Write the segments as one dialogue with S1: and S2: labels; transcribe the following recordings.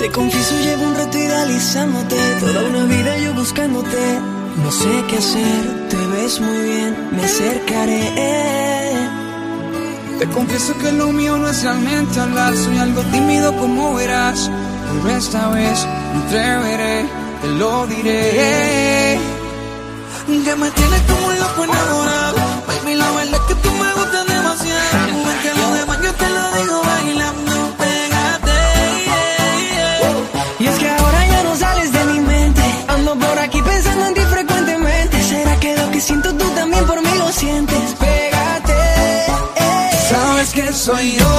S1: Te confieso, llevo un rato idealizándote. Toda una vida yo buscándote. No sé qué hacer, te ves muy bien, me acercaré.
S2: Te confieso que lo mío no es realmente hablar, soy algo tímido como verás. Pero esta vez me atreveré, te lo diré. Que me tienes como un loco enamorado. Baby, la verdad es que tú me gustas demasiado. Que lo demás yo te lo digo bailando, soy yo,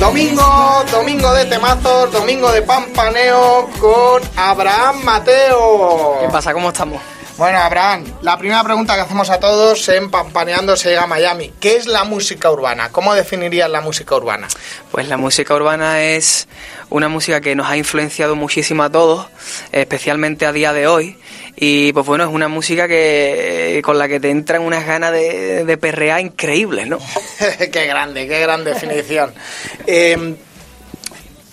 S3: Domingo, domingo de temazos, domingo de pampaneo con Abraham Mateo.
S4: ¿Qué pasa? ¿Cómo estamos?
S3: Bueno, Abraham, la primera pregunta que hacemos a todos en Pampaneando se llega a Miami. ¿Qué es la música urbana? ¿Cómo definirías la música urbana?
S4: Pues la música urbana es una música que nos ha influenciado muchísimo a todos, especialmente a día de hoy. Y pues bueno, es una música que con la que te entran unas ganas de, de perrear increíbles, ¿no?
S3: qué grande, qué gran definición. Eh,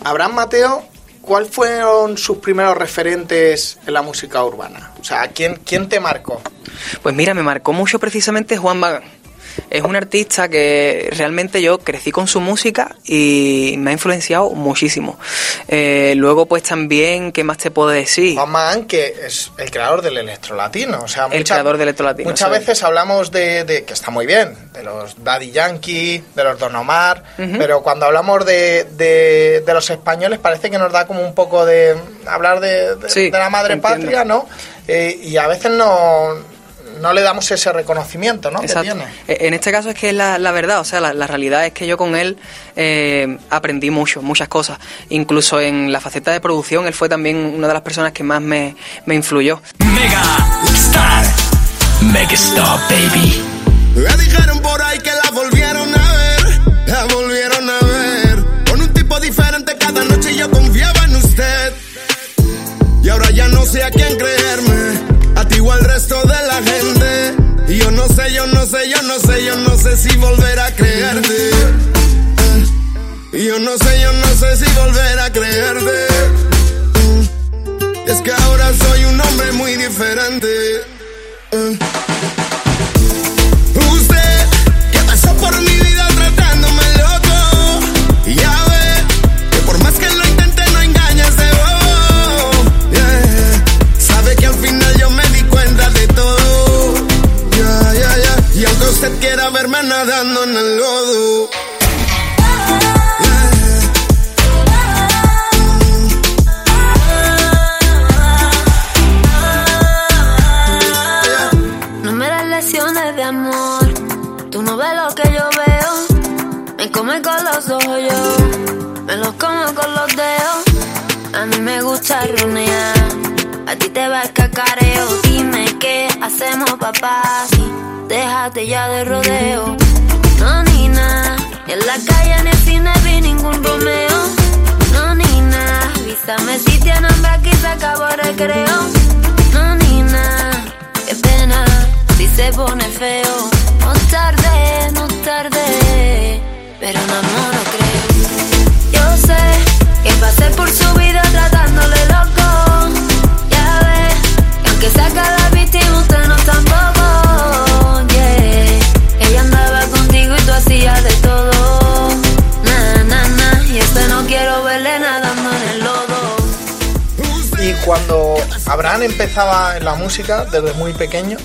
S3: Abraham Mateo, ¿cuáles fueron sus primeros referentes en la música urbana? O sea, ¿quién, quién te marcó?
S4: Pues mira, me marcó mucho precisamente Juan Magán. Es un artista que realmente yo crecí con su música y me ha influenciado muchísimo. Eh, luego, pues también, ¿qué más te puedo decir?
S3: Juan Magán, que es el creador del electro latino. O sea,
S4: El creador del electro latino,
S3: Muchas veces hablamos de, de- que está muy bien, de los Daddy Yankee, de los Don Omar, pero cuando hablamos de, de- de los españoles parece que nos da como un poco de hablar de, de-
S4: Sí,
S3: la madre
S4: entiendo.
S3: patria, ¿no? Eh, y a veces no, no le damos ese reconocimiento, ¿no? Que
S4: Exacto.
S3: tiene.
S4: Eh, En este caso es que es la, la verdad, o sea, la, la realidad es que yo con él eh, aprendí mucho, muchas cosas. Incluso en la faceta de producción, él fue también una de las personas que más me, me influyó.
S5: Mega Star. Make it stop, baby.
S6: Me dijeron por ahí que la volvieron a ver, la volvieron a ver. Con un tipo diferente cada noche yo confiaba en usted. Y ahora ya no sé a quién creerme, si volver a creerte. Yo no sé, yo no sé si volver a creerte. Es que ahora soy un hombre muy diferente. Verme nadando en el lodo.
S7: No me das lecciones de amor. Tú no ves lo que yo veo. Me come con los ojos yo. Me los como con los dedos. A mí me gusta runear. A ti te va el cacareo. hacemos papás. Déjate ya de rodeo. No, ni nada. En la calle ni el cine vi ningún Romeo. No, ni nada. Avísame si tiene hambre aquí se acabó el recreo. No, ni nada. Qué pena si se pone feo. No tarde, no tarde. Pero no, no, no creo. Yo sé que pasé por su vida tratándole loco. Que saca la víctima, usted no tampoco. Yeah. Ella andaba contigo y tú hacías de todo. Na, na, na. Y este no quiero verle nadando en el lodo.
S3: Y cuando Abraham empezaba en la música desde muy pequeño,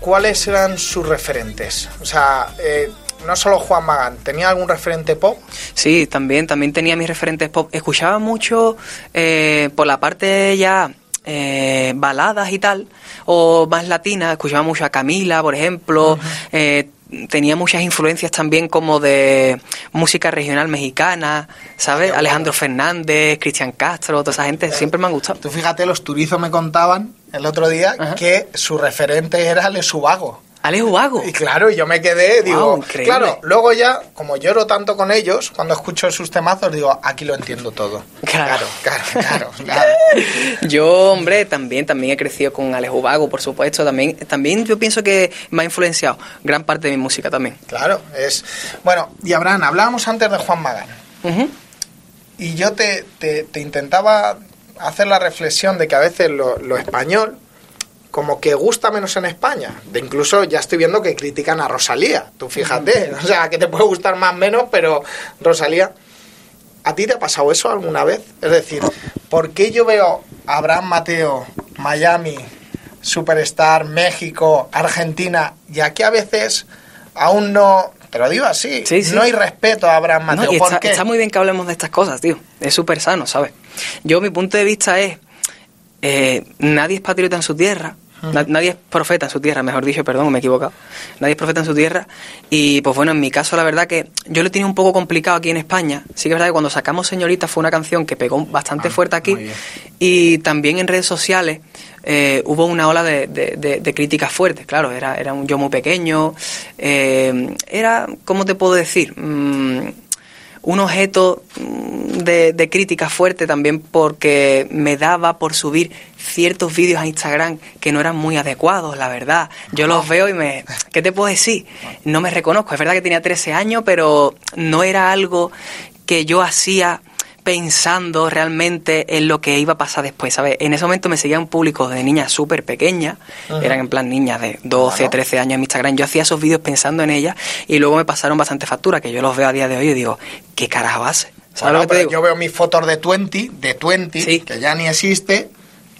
S3: ¿cuáles eran sus referentes? O sea, eh, no solo Juan Magán, ¿tenía algún referente pop?
S4: Sí, también, también tenía mis referentes pop. Escuchaba mucho eh, por la parte ya eh, baladas y tal, o más latinas, escuchaba mucho a Camila, por ejemplo. eh, tenía muchas influencias también como de música regional mexicana, ¿sabes? Alejandro Fernández, Cristian Castro, toda esa gente, siempre me han gustado.
S3: Tú fíjate, los turizos me contaban el otro día
S4: Ajá.
S3: que su referente era Lesubago.
S4: Alejo Vago.
S3: Y claro, yo me quedé, digo,
S4: increíble.
S3: claro, luego ya, como lloro tanto con ellos, cuando escucho sus temazos, digo, aquí lo entiendo todo.
S4: Claro.
S3: claro, claro. claro.
S4: Yo, hombre, también, también he crecido con Alejo Vago, por supuesto. También, también yo pienso que me ha influenciado gran parte de mi música también.
S3: Claro, es... Bueno, y Abraham, hablábamos antes de Juan Magán. Y yo te, te- te intentaba hacer la reflexión de que a veces lo, lo español como que gusta menos en España. De incluso ya estoy viendo que critican a Rosalía. Tú fíjate, o sea, que te puede gustar más o menos, pero Rosalía... ¿A ti te ha pasado eso alguna vez? Es decir, ¿por qué yo veo a Abraham Mateo, Miami, Superstar, México, Argentina, y aquí a veces aún no... Te lo digo así,
S4: Sí, sí.
S3: no hay respeto a Abraham
S4: No,
S3: Mateo.
S4: y
S3: ¿Por
S4: está,
S3: qué?
S4: está muy bien que hablemos de estas cosas, tío. Es súper sano, ¿sabes? Yo, mi punto de vista es, eh, nadie es patriota en su tierra, na- nadie es profeta en su tierra, mejor dicho, perdón, me he equivocado. Nadie es profeta en su tierra. Y pues bueno, en mi caso, la verdad que yo lo he tenido un poco complicado aquí en España. Sí que es verdad que cuando sacamos Señorita fue una canción que pegó bastante fuerte aquí.
S3: Ah, muy bien.
S4: Y también en redes sociales eh, hubo una ola de, de- de- de críticas fuertes, claro, era, era un yo muy pequeño, eh, era, ¿cómo te puedo decir? Mm, un objeto mm, de, de crítica fuerte también porque me daba por subir ciertos vídeos a Instagram que no eran muy adecuados, la verdad. Yo los veo y me... ¿Qué te puedo decir? No me reconozco. Es verdad que tenía 13 años, pero no era algo que yo hacía pensando realmente en lo que iba a pasar después, ¿sabes? En ese momento me seguía un público de niñas súper pequeñas, eran en plan niñas de 12,
S3: Claro.
S4: 13 años en mi Instagram, yo hacía esos vídeos pensando en ellas y luego me pasaron bastante factura, que yo los veo a día de hoy y digo, ¿qué carajo hace? ¿Sabes
S3: Bueno,
S4: lo que te
S3: pero
S4: digo?
S3: yo veo mis fotos de 20, de 20,
S4: Sí.
S3: que ya ni existe,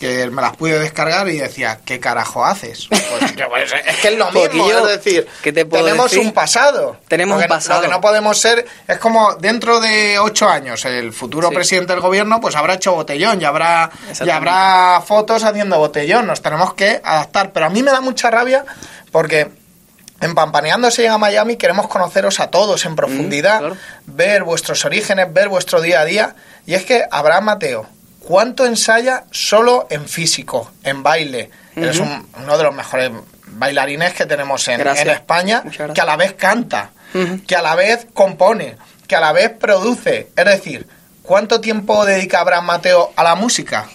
S3: que me las pude descargar y decía, ¿qué carajo haces? Pues, pues, es que es lo
S4: Porque
S3: mismo,
S4: yo,
S3: es decir,
S4: ¿qué te puedo
S3: tenemos
S4: decir?
S3: un pasado.
S4: Tenemos
S3: Lo
S4: un
S3: que-
S4: pasado.
S3: Lo que no podemos ser, es como dentro de ocho años, el futuro
S4: Sí.
S3: presidente del gobierno, pues habrá hecho botellón, ya habrá, ya habrá fotos haciendo botellón, nos tenemos que adaptar. Pero a mí me da mucha rabia porque... En Pampaneando se llega a Miami, queremos conoceros a todos en profundidad,
S4: claro.
S3: ver vuestros orígenes, ver vuestro día a día. Y es que Abraham Mateo, ¿cuánto ensaya solo en físico, en baile? Eres
S4: Ujú.
S3: un- uno de los mejores bailarines que tenemos en, España, que a la vez canta, que a la vez compone, que a la vez produce. Es decir, ¿cuánto tiempo dedica Abraham Mateo a la música?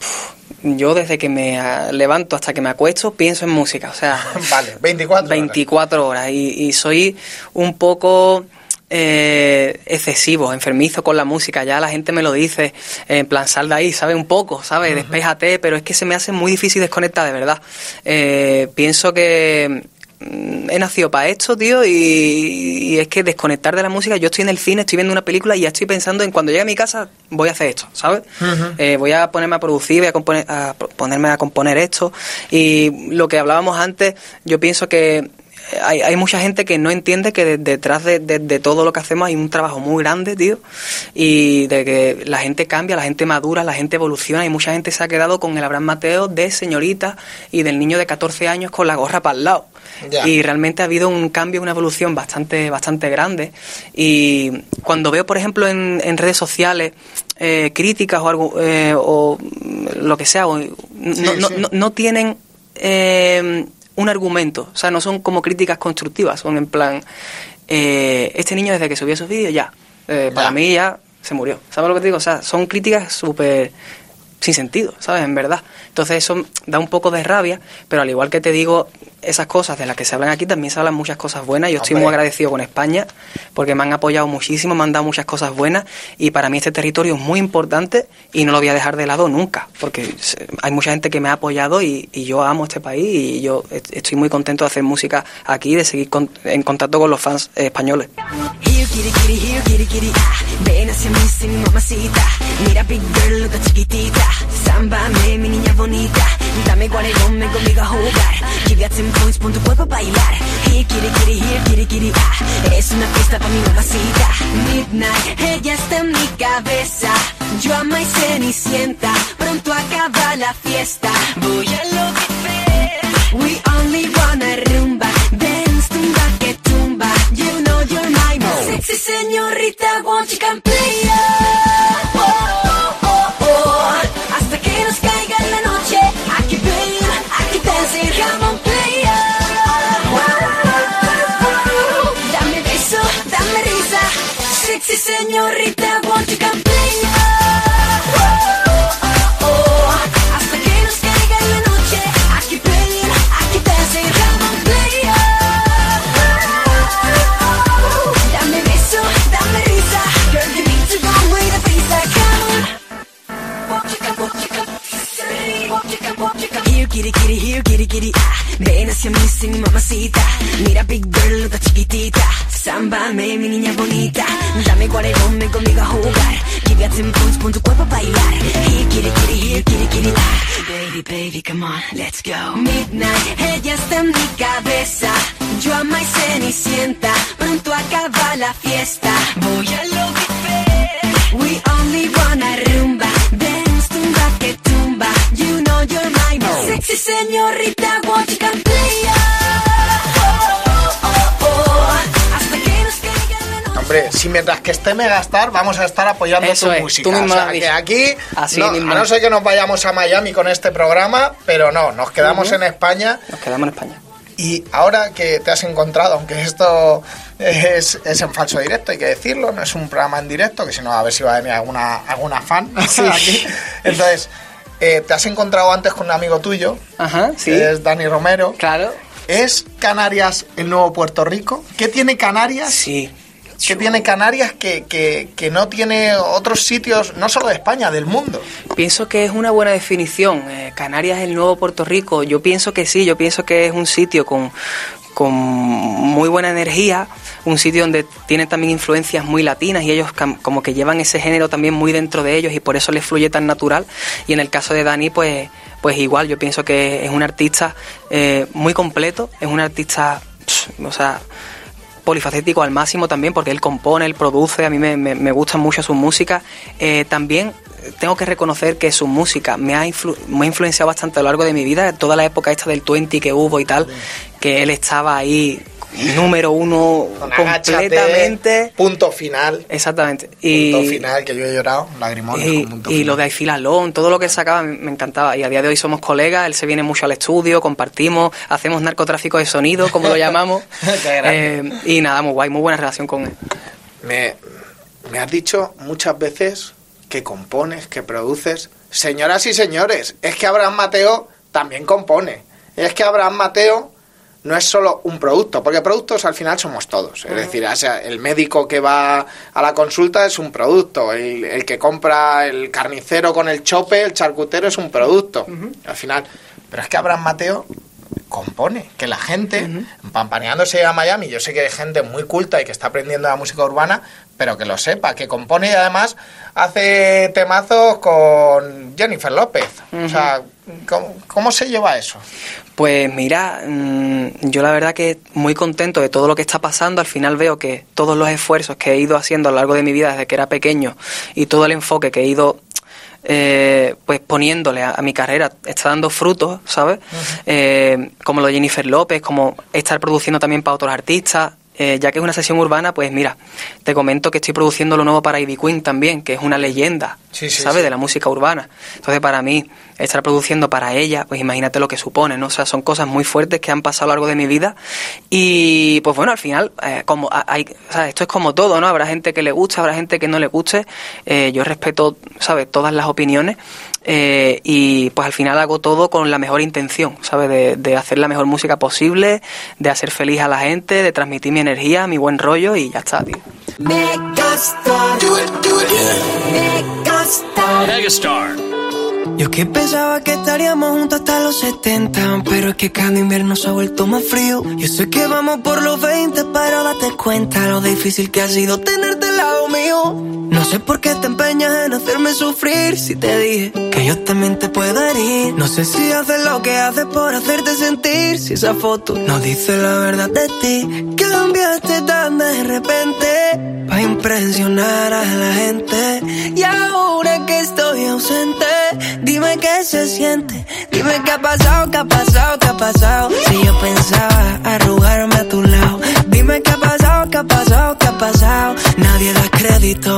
S4: Yo desde que me ah, levanto hasta que me acuesto pienso en música, o sea,
S3: Vale, 24 horas.
S4: 24 horas y, y soy un poco eh, excesivo, enfermizo con la música, ya la gente me lo dice, en plan sal de ahí, ¿sabes? Un poco, ¿sabes? Despéjate, pero es que se me hace muy difícil desconectar, de verdad. Eh, pienso que mm, he nacido para esto, tío, y, y es que desconectar de la música, yo estoy en el cine, estoy viendo una película y ya estoy pensando en cuando llegue a mi casa voy a hacer esto, ¿sabes? Eh, voy a ponerme a producir, voy a, componer, a ponerme a componer esto y lo que hablábamos antes, yo pienso que hay, hay mucha gente que no entiende que de- detrás de, de- de todo lo que hacemos hay un trabajo muy grande, tío, y de que la gente cambia, la gente madura, la gente evoluciona y mucha gente se ha quedado con el Abraham Mateo de señorita y del niño de 14 años con la gorra para el lado.
S3: Ya.
S4: Y realmente ha habido un cambio, una evolución bastante, bastante grande. Y cuando veo, por ejemplo, en, en redes sociales eh, críticas o algo, eh, o lo que sea, o- no, no-
S3: sí.
S4: no- no tienen eh, un argumento, o sea, no son como críticas constructivas, son en plan, eh, este niño desde que subió esos vídeos ya, eh, para
S3: Ya.
S4: mí ya se murió. ¿Sabes lo que te digo? O sea, son críticas súper sin sentido, ¿sabes? En verdad. Entonces eso da un poco de rabia, pero al igual que te digo, esas cosas de las que se hablan aquí, también se hablan muchas cosas buenas. Yo estoy
S3: Hombre.
S4: muy agradecido con España porque me han apoyado muchísimo, me han dado muchas cosas buenas y para mí este territorio es muy importante y no lo voy a dejar de lado nunca, porque hay mucha gente que me ha apoyado y, y yo amo este país y yo est- estoy muy contento de hacer música aquí, de seguir con- en contacto con los fans eh, españoles.
S1: Ah. Mira, big girl, chiquitita. Mi niña bonita. Dame guarelón, ven conmigo a jugar. 10 points, pon tu cuerpo a bailar. Here, kitty, kitty, here, kitty, kitty, ah. Es una fiesta pa' mi mamacita. Midnight, ella está en mi cabeza. Yo ama y cenicienta. Pronto acaba la fiesta. Voy a lo que We only wanna rumba. Dance, tumba, que tumba. You know you're my most sexy señorita. Won't you come play? Oh, Señorita. Let's go. Midnight, ella está en mi cabeza. Yo ama y cenicienta. Pronto acaba la fiesta. Voy a lo que We only wanna rumba. Dance, tumba, que tumba. You know you're my sexy señorita. Won't you
S3: Hombre, si mientras que esté Megastar vamos a estar apoyando
S4: Eso
S3: tu
S4: es,
S3: música.
S4: tú mismo
S3: o sea, que aquí,
S4: Así
S3: no,
S4: mismo.
S3: a no ser que nos vayamos a Miami con este programa, pero no, nos quedamos en España.
S4: Nos quedamos en España.
S3: Y ahora que te has encontrado, aunque esto es, es en falso directo, hay que decirlo, no es un programa en directo, que si no, a ver si va a venir alguna, alguna fan aquí. Entonces, eh, te has encontrado antes con un amigo tuyo,
S4: Ajá, sí.
S3: que es Dani Romero.
S4: Claro.
S3: ¿Es Canarias el nuevo Puerto Rico? ¿Qué tiene Canarias?
S4: Sí.
S3: Que tiene Canarias que, que, que no tiene otros sitios, no solo de España, del mundo.
S4: Pienso que es una buena definición. Eh, Canarias es el nuevo Puerto Rico. Yo pienso que sí, yo pienso que es un sitio con, con muy buena energía, un sitio donde tienen también influencias muy latinas y ellos como que llevan ese género también muy dentro de ellos y por eso les fluye tan natural. Y en el caso de Dani, pues, pues igual, yo pienso que es un artista eh, muy completo, es un artista, o sea, polifacético al máximo también porque él compone, él produce, a mí me, me, gusta mucho su música. Eh, también tengo que reconocer que su música me ha, influ- me ha influenciado bastante a lo largo de mi vida, toda la época esta del 20 que hubo y tal, que él estaba ahí número uno
S3: Con Agáchate,
S4: completamente.
S3: punto final.
S4: Exactamente. Y,
S3: punto final, que yo he llorado, lagrimones
S4: y,
S3: con punto
S4: y
S3: final.
S4: lo de Aifilalón, todo lo que sacaba me, encantaba. Y a día de hoy somos colegas, él se viene mucho al estudio, compartimos, hacemos narcotráfico de sonido, como lo llamamos. Eh, y nada, muy guay, muy buena relación con él.
S3: Me, me has dicho muchas veces que compones, que produces. Señoras y señores, es que Abraham Mateo también compone. Es que Abraham Mateo no es solo un producto, porque productos al final somos todos. Es decir, o sea, el médico que va a la consulta es un producto, el, el que compra el carnicero con el chope, el charcutero es un producto. Al final. Pero es que Abraham Mateo compone, que la gente, pampaneándose a Miami, yo sé que hay gente muy culta y que está aprendiendo la música urbana, pero que lo sepa, que compone y además hace temazos con Jennifer López. O sea, ¿cómo, cómo se lleva eso?
S4: Pues mira, mm, yo la verdad que muy contento de todo lo que está pasando. Al final veo que todos los esfuerzos que he ido haciendo a lo largo de mi vida desde que era pequeño y todo el enfoque que he ido eh, pues poniéndole a, a mi carrera está dando frutos, ¿sabes? Eh, como lo de Jennifer López, como estar produciendo también para otros artistas. Eh, ya que es una sesión urbana, pues mira, te comento que estoy produciendo lo nuevo para Ivy Queen también, que es una leyenda,
S3: Sí, sí,
S4: ¿sabes?
S3: sí.
S4: De la música urbana. Entonces, para mí, estar produciendo para ella, pues imagínate lo que supone, ¿no? O sea, son cosas muy fuertes que han pasado a lo largo de mi vida y pues bueno, al final, eh, como hay, o sea, esto es como todo, ¿no? Habrá gente que le guste, habrá gente que no le guste, eh, yo respeto, ¿sabes? Todas las opiniones eh, y pues al final hago todo con la mejor intención, ¿sabes? De, de hacer la mejor música posible, de hacer feliz a la gente, de transmitir mi energía, mi buen rollo y ya está, tío.
S1: Megastar. Megastar.
S5: Megastar.
S1: Yo que pensaba que estaríamos juntos hasta los 70 Pero es que cada invierno se ha vuelto más frío. Yo sé que vamos por los 20 Pero date cuenta lo difícil que ha sido tenerte al lado mío. No sé por qué te empeñas en hacerme sufrir Si te dije que yo también te puedo herir. No sé si haces lo que haces por hacerte sentir. Si esa foto no dice la verdad de ti. Cambiaste tan de repente. Pa' impresionar a la gente. Y ahora que estoy ausente Dime qué se siente. Dime qué ha pasado, qué ha pasado, qué ha pasado. Si yo pensaba arrugarme a tu lado. Dime qué ha pasado, qué ha pasado, qué ha pasado. Nadie da crédito,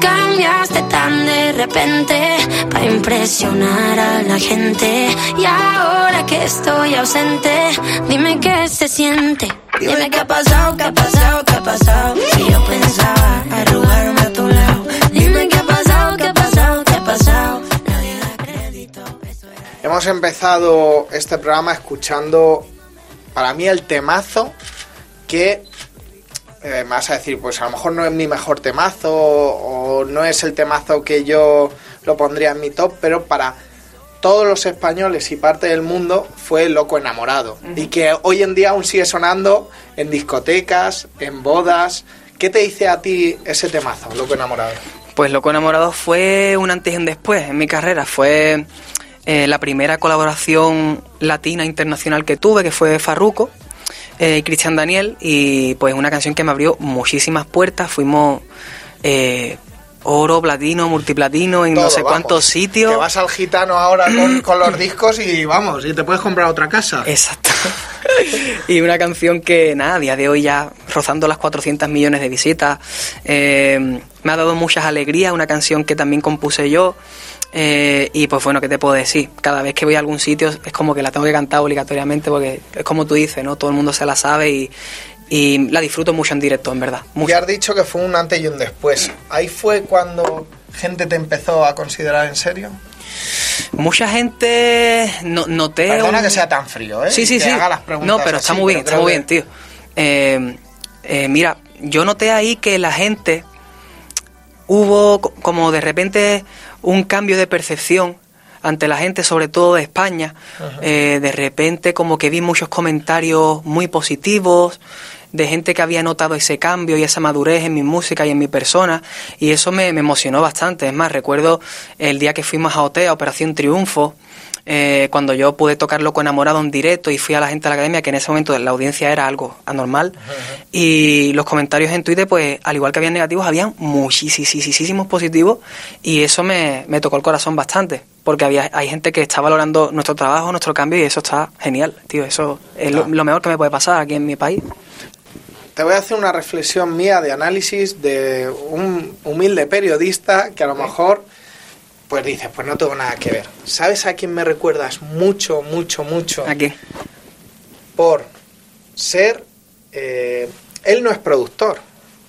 S8: Cambiaste tan de repente para impresionar a la gente. Y ahora que estoy ausente, dime qué se siente. Dime qué ha pasado, qué ha pasado, qué ha pasado. Si yo pensaba arrugarme a tu lado. Dime qué ha pasado, qué ha pasado, qué ha pasado. Nadie da crédito. Eso era
S3: Hemos empezado este programa escuchando, para mí, el temazo que eh, me vas a decir, pues a lo mejor no es mi mejor temazo o no es el temazo que yo lo pondría en mi top, pero para todos los españoles y parte del mundo fue Loco Enamorado. Y que hoy en día aún sigue sonando en discotecas, en bodas. ¿Qué te dice a ti ese temazo, Loco Enamorado?
S4: Pues Loco Enamorado fue un antes y un después en mi carrera. Fue eh, la primera colaboración latina internacional que tuve, que fue Farruko eh, Cristian Daniel. Y pues una canción que me abrió muchísimas puertas. Fuimos eh, oro, platino, multiplatino en no sé
S3: vamos.
S4: cuántos sitios.
S3: Que vas al gitano ahora con, con los discos y vamos, y te puedes comprar otra casa.
S4: Exacto. y una canción que, nada, a día de hoy ya rozando las 400 millones de visitas. Eh, me ha dado muchas alegrías, una canción que también compuse yo. Eh, y pues bueno, ¿qué te puedo decir? Cada vez que voy a algún sitio es como que la tengo que cantar obligatoriamente porque es como tú dices, ¿no? Todo el mundo se la sabe y, y la disfruto mucho en directo, en verdad. Mucho.
S3: Ya has dicho que fue un antes y un después. Ahí fue cuando gente te empezó a considerar en serio.
S4: Mucha gente no, noté...
S3: Perdona
S4: un-
S3: que sea tan frío, ¿eh?
S4: Sí, sí,
S3: que
S4: sí.
S3: haga las preguntas
S4: no, pero está muy bien, está muy bien, tío. Eh, eh, mira, yo noté ahí que la gente hubo co- como de repente un cambio de percepción ante la gente, sobre todo de España. Eh, de repente como que vi muchos comentarios muy positivos de gente que había notado ese cambio y esa madurez en mi música y en mi persona y eso me, me emocionó bastante. Es más, recuerdo el día que fuimos a OTEA, Operación Triunfo, eh, cuando yo pude tocar Loco Enamorado en directo y fui a la gente de la academia, que en ese momento la audiencia era algo anormal. Y los comentarios en Twitter, pues al igual que habían negativos, habían muchísimos positivos y eso me, me tocó el corazón bastante. Porque había, hay gente que está valorando nuestro trabajo, nuestro cambio y eso está genial, tío. Eso es lo, lo mejor que me puede pasar aquí en mi país.
S3: Te voy a hacer una reflexión mía de análisis de un humilde periodista que a lo mejor pues dices, pues no tengo nada que ver. ¿Sabes a quién me recuerdas mucho, mucho, mucho?
S4: Aquí.
S3: Por ser... eh, él no es productor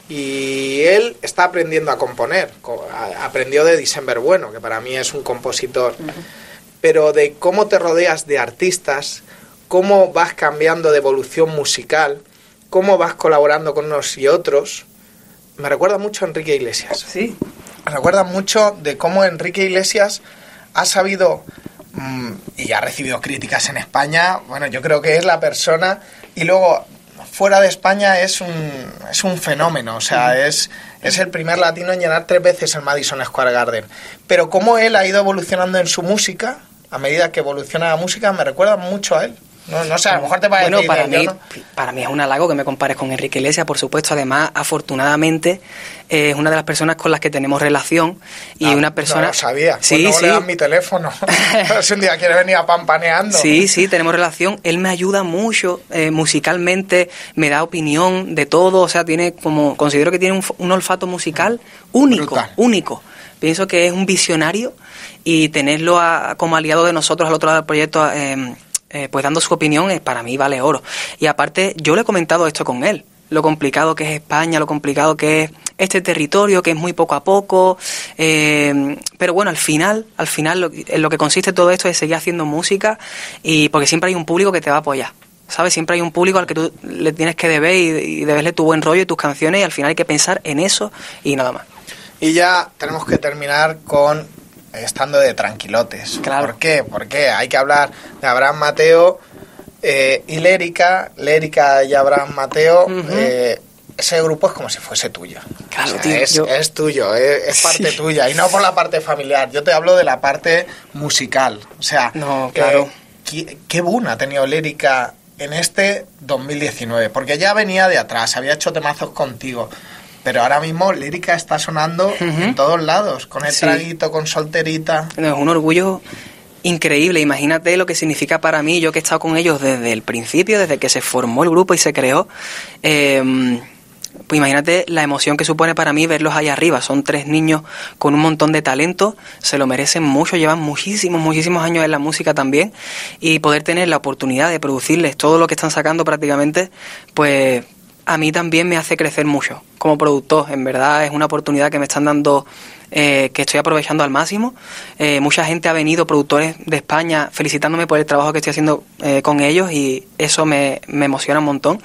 S3: y él está aprendiendo a componer. Co- a- Aprendió de December Bueno, que para mí es un compositor. Pero de cómo te rodeas de artistas, cómo vas cambiando de evolución musical, cómo vas colaborando con unos y otros, me recuerda mucho a Enrique Iglesias.
S4: Sí.
S3: Recuerda mucho de cómo Enrique Iglesias ha sabido mm, y ha recibido críticas en España. Bueno, yo creo que es la persona. Y luego fuera de España es un, es un fenómeno, o sea, es, es el primer latino en llenar tres veces el Madison Square Garden. Pero cómo él ha ido evolucionando en su música, a medida que evoluciona la música, me recuerda mucho a él. No, no sé, a lo mejor te parece
S4: Bueno, para
S3: yo
S4: mí,
S3: no-
S4: para mí es un halago que me compares con Enrique Iglesias, por supuesto. Además, afortunadamente, eh, es una de las personas con las que tenemos relación y
S3: Ah,
S4: una persona...
S3: No lo sabía. Pues
S4: Sí,
S3: no
S4: sí.
S3: le dan mi teléfono. si un día quiere venir a pampaneando.
S4: Sí, sí, tenemos relación. Él me ayuda mucho eh, musicalmente, me da opinión de todo. O sea, tiene como considero que tiene un, un olfato musical único,
S3: Brutal.
S4: único. Pienso que es un visionario y tenerlo a- como aliado de nosotros al otro lado del proyecto, eh, eh, pues dando su opinión, eh, para mí vale oro. Y aparte, yo le he comentado esto con él. Lo complicado que es España, lo complicado que es este territorio, que es muy poco a poco. eh, pero bueno, al final, al final, lo, en lo que consiste todo esto es seguir haciendo música y porque siempre hay un público que te va a apoyar. ¿Sabes? Siempre hay un público al que tú le tienes que deber y, y deberle tu buen rollo y tus canciones y al final hay que pensar en eso y nada más.
S3: Y ya tenemos que terminar con estando de tranquilotes.
S4: Claro.
S3: ¿Por qué? Porque hay que hablar de Abraham Mateo eh, y Lérica. Lérica y Abraham Mateo. Eh, ese grupo es como si fuese tuyo.
S4: Claro,
S3: O sea,
S4: tío,
S3: es,
S4: yo-
S3: es tuyo, es, es parte
S4: Sí.
S3: tuya. Y no por la parte familiar. Yo te hablo de la parte musical. O sea,
S4: No,
S3: eh,
S4: claro.
S3: ¿qué, qué boom ha tenido Lérica en este 2019? Porque ya venía de atrás, había hecho temazos contigo. Pero ahora mismo Lírica está sonando en todos lados, con el
S4: Sí.
S3: traguito, con solterita.
S4: No, es un orgullo increíble. Imagínate lo que significa para mí, yo que he estado con ellos desde el principio, desde que se formó el grupo y se creó. eh, pues imagínate la emoción que supone para mí verlos ahí arriba. Son tres niños con un montón de talento, se lo merecen mucho, llevan muchísimos, muchísimos años en la música también. Y poder tener la oportunidad de producirles todo lo que están sacando prácticamente, pues a mí también me hace crecer mucho como productor. En verdad es una oportunidad que me están dando, eh, que estoy aprovechando al máximo. Eh, mucha gente ha venido, productores de España, felicitándome por el trabajo que estoy haciendo eh, con ellos y eso me, me emociona un montón.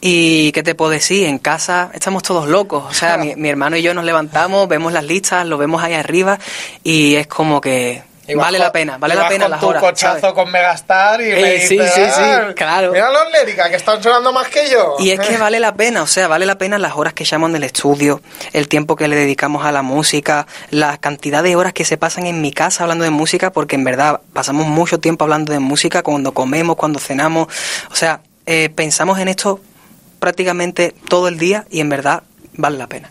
S4: Y qué te puedo decir, en casa estamos todos locos. O sea, mi, mi hermano y yo nos levantamos, vemos las listas, lo vemos ahí arriba y es como que Vale
S3: con-
S4: la pena, vale la pena
S3: con
S4: las
S3: tu
S4: horas.
S3: cochazo
S4: ¿sabes?
S3: con Megastar y
S4: Eh,
S3: me
S4: sí,
S3: dices,
S4: sí, sí,
S3: "Ah,
S4: claro.
S3: Mira los Lérica, que están sonando más que yo.
S4: Y es que vale la pena, o sea, vale la pena las horas que echamos en el estudio, el tiempo que le dedicamos a la música, la cantidad de horas que se pasan en mi casa hablando de música, porque en verdad pasamos mucho tiempo hablando de música cuando comemos, cuando cenamos, o sea, eh, pensamos en esto prácticamente todo el día y en verdad vale la pena.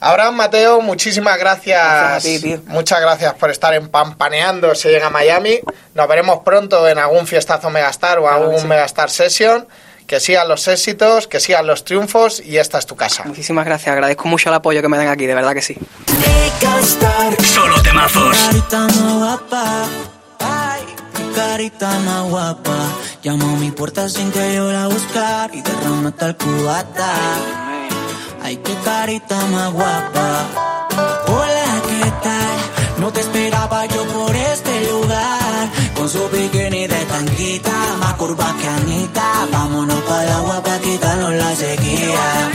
S3: Abraham Mateo, muchísimas gracias.
S4: Gracias a ti, tío.
S3: Muchas gracias por estar en Pampaneando se llega a Miami. Nos veremos pronto en algún fiestazo Megastar o
S4: Claro
S3: algún
S4: sí.
S3: Megastar Session. Que sigan los éxitos, que sigan los triunfos y esta es tu casa.
S4: Muchísimas gracias, agradezco mucho el apoyo que me dan aquí, de verdad que sí.
S5: Solo temazos.
S9: carita más guapa. Ay, mi carita más guapa. Llamó a mi puerta sin que yo la buscar y derramó tal cubata. Ay, qué carita más guapa. Hola, ¿qué tal? No te esperaba yo por este lugar. Con su bikini de tanquita, más curva que Anita. Vámonos para el agua para quitarnos la sequía.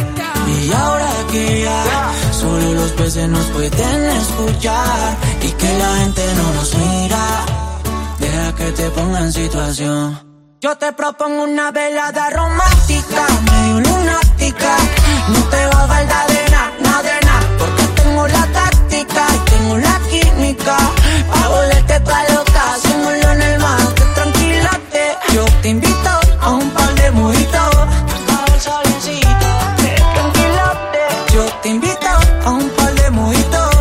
S9: Y ahora que ya solo los peces nos pueden escuchar y que la gente no nos mira, deja que te ponga en situación. Yo te propongo una velada romántica, medio lunática. No te va a faltar de nada, nada de nada, porque tengo la táctica y tengo la química. Pa' volverte toda loca, hacémoslo en el mar, tranquilate. Yo te invito a un par de mojitos, el solecito, que tranquilate. Yo te invito a un par de mojitos,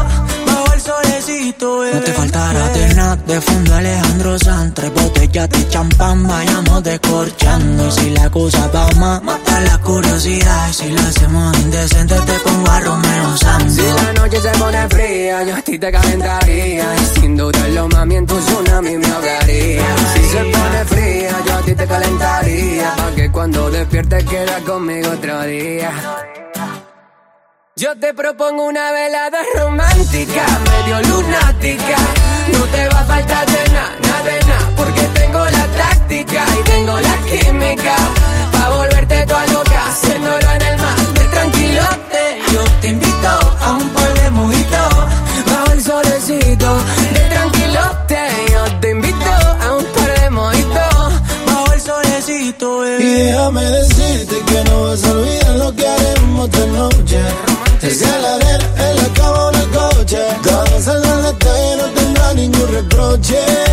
S9: bajo el solecito, bebé. No te faltará de nada, de fondo Alejandro Sanz, tres botellas de champán, vayamos descorchando. Y si la cosa va más, la curiosidad. Y si lo hacemos indecente, te pongo a Romeo Santos.
S10: Si la noche se pone fría, yo a ti te calentaría. Y sin dudarlo, mami, en tu tsunami me ahogaría. Si se pone fría, yo a ti te calentaría. Pa' que cuando despiertes quieras conmigo otro día. Yo te propongo una velada romántica, medio lunática. No te va a faltar de nada, nada de nada, porque tengo la táctica y tengo la química. Volverte toda loca, haciéndolo en el mar, de tranquilote.
S9: Yo te invito a un par de mojitos.
S10: Bajo el solecito, de tranquilote. Yo te invito a un par de mojitos.
S9: Bajo el solecito, bebé.
S10: déjame decirte que no vas a olvidar lo que haremos esta noche. Desde la arena, en la cama el coche. Cada la calle no tendrá ningún reproche.